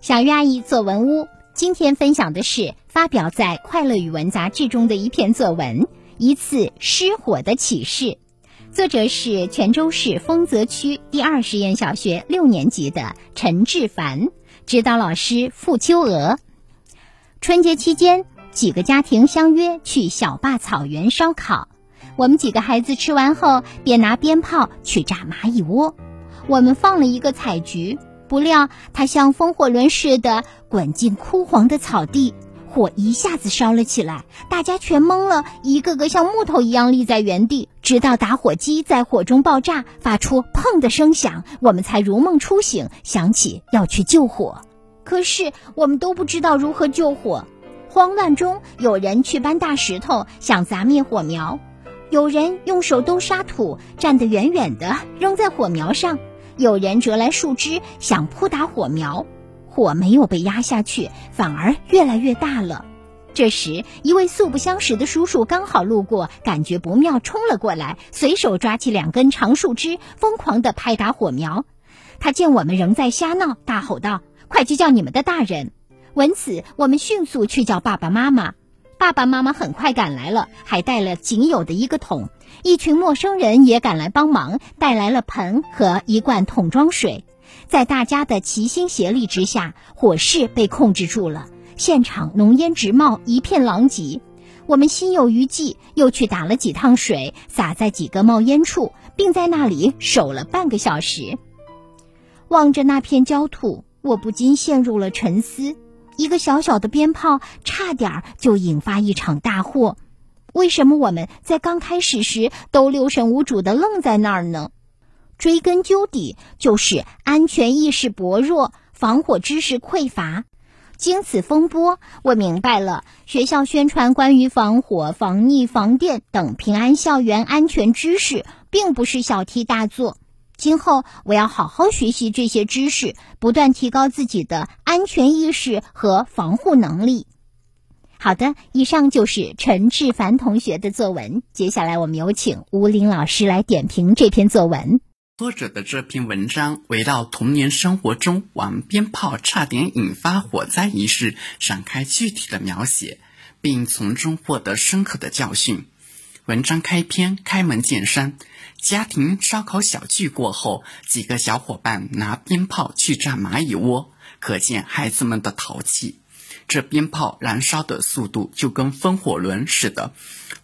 小鱼阿姨作文屋，今天分享的是发表在《快乐语文》杂志中的一篇作文《一次失火的启示》，作者是泉州市丰泽区第二实验小学六年级的陈志凡，指导老师付秋娥。春节期间，几个家庭相约去小坝草原烧烤，我们几个孩子吃完后便拿鞭炮去炸蚂蚁窝，我们放了一个彩菊。不料，它像风火轮似的滚进枯黄的草地，火一下子烧了起来，大家全懵了，一个个像木头一样立在原地，直到打火机在火中爆炸，发出“砰”的声响，我们才如梦初醒，想起要去救火。可是我们都不知道如何救火，慌乱中，有人去搬大石头想砸灭火苗，有人用手兜沙土，站得远远的扔在火苗上。有人折来树枝想扑打火苗，火没有被压下去，反而越来越大了。这时，一位素不相识的叔叔刚好路过，感觉不妙，冲了过来，随手抓起两根长树枝，疯狂地拍打火苗。他见我们仍在瞎闹，大吼道：“快去叫你们的大人！”闻此，我们迅速去叫爸爸妈妈。爸爸妈妈很快赶来了，还带了仅有的一个桶。一群陌生人也赶来帮忙，带来了盆和一罐桶装水。在大家的齐心协力之下，火势被控制住了。现场浓烟直冒，一片狼藉。我们心有余悸，又去打了几趟水，洒在几个冒烟处，并在那里守了半个小时。望着那片焦土，我不禁陷入了沉思。一个小小的鞭炮，差点就引发一场大祸。为什么我们在刚开始时都六神无主的愣在那儿呢？追根究底，就是安全意识薄弱，防火知识匮乏。经此风波，我明白了，学校宣传关于防火、防溺、防电等平安校园安全知识，并不是小题大做。今后我要好好学习这些知识，不断提高自己的安全意识和防护能力。好的，以上就是陈志凡同学的作文。接下来我们有请吴林老师来点评这篇作文。作者的这篇文章围绕童年生活中玩鞭炮差点引发火灾一事展开具体的描写，并从中获得深刻的教训。文章开篇开门见山。家庭烧烤小聚过后，几个小伙伴拿鞭炮去炸蚂蚁窝，可见孩子们的淘气。这鞭炮燃烧的速度就跟风火轮似的，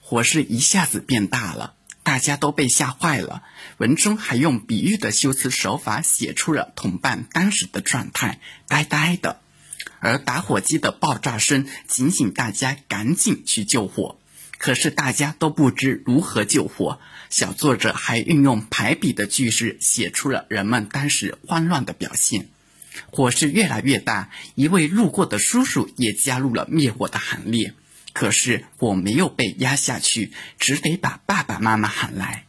火势一下子变大了，大家都被吓坏了。文中还用比喻的修辞手法写出了同伴当时的状态，呆呆的。而打火机的爆炸声警醒大家赶紧去救火。可是大家都不知如何救火，小作者还运用排比的句式写出了人们当时慌乱的表现。火势越来越大，一位路过的叔叔也加入了灭火的行列。可是火没有被压下去，只得把爸爸妈妈喊来。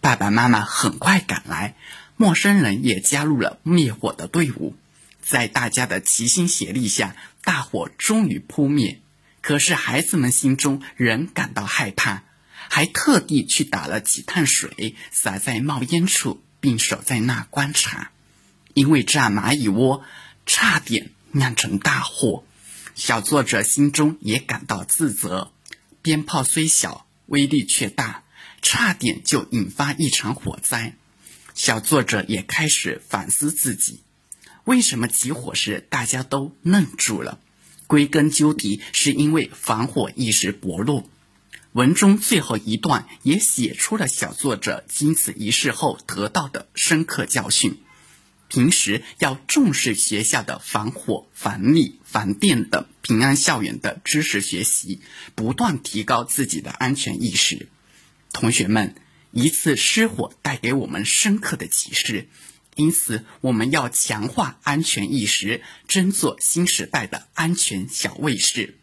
爸爸妈妈很快赶来，陌生人也加入了灭火的队伍。在大家的齐心协力下，大火终于扑灭。可是孩子们心中仍感到害怕，还特地去打了几趟水，洒在冒烟处，并守在那观察。因为炸蚂蚁窝差点酿成大祸，小作者心中也感到自责。鞭炮虽小，威力却大，差点就引发一场火灾。小作者也开始反思自己：为什么起火时大家都愣住了？归根究底，是因为防火意识薄弱。文中最后一段也写出了小作者经此一事后得到的深刻教训：平时要重视学校的防火、防溺、防电等平安校园的知识学习，不断提高自己的安全意识。同学们，一次失火带给我们深刻的启示。因此，我们要强化安全意识，争做新时代的安全小卫士。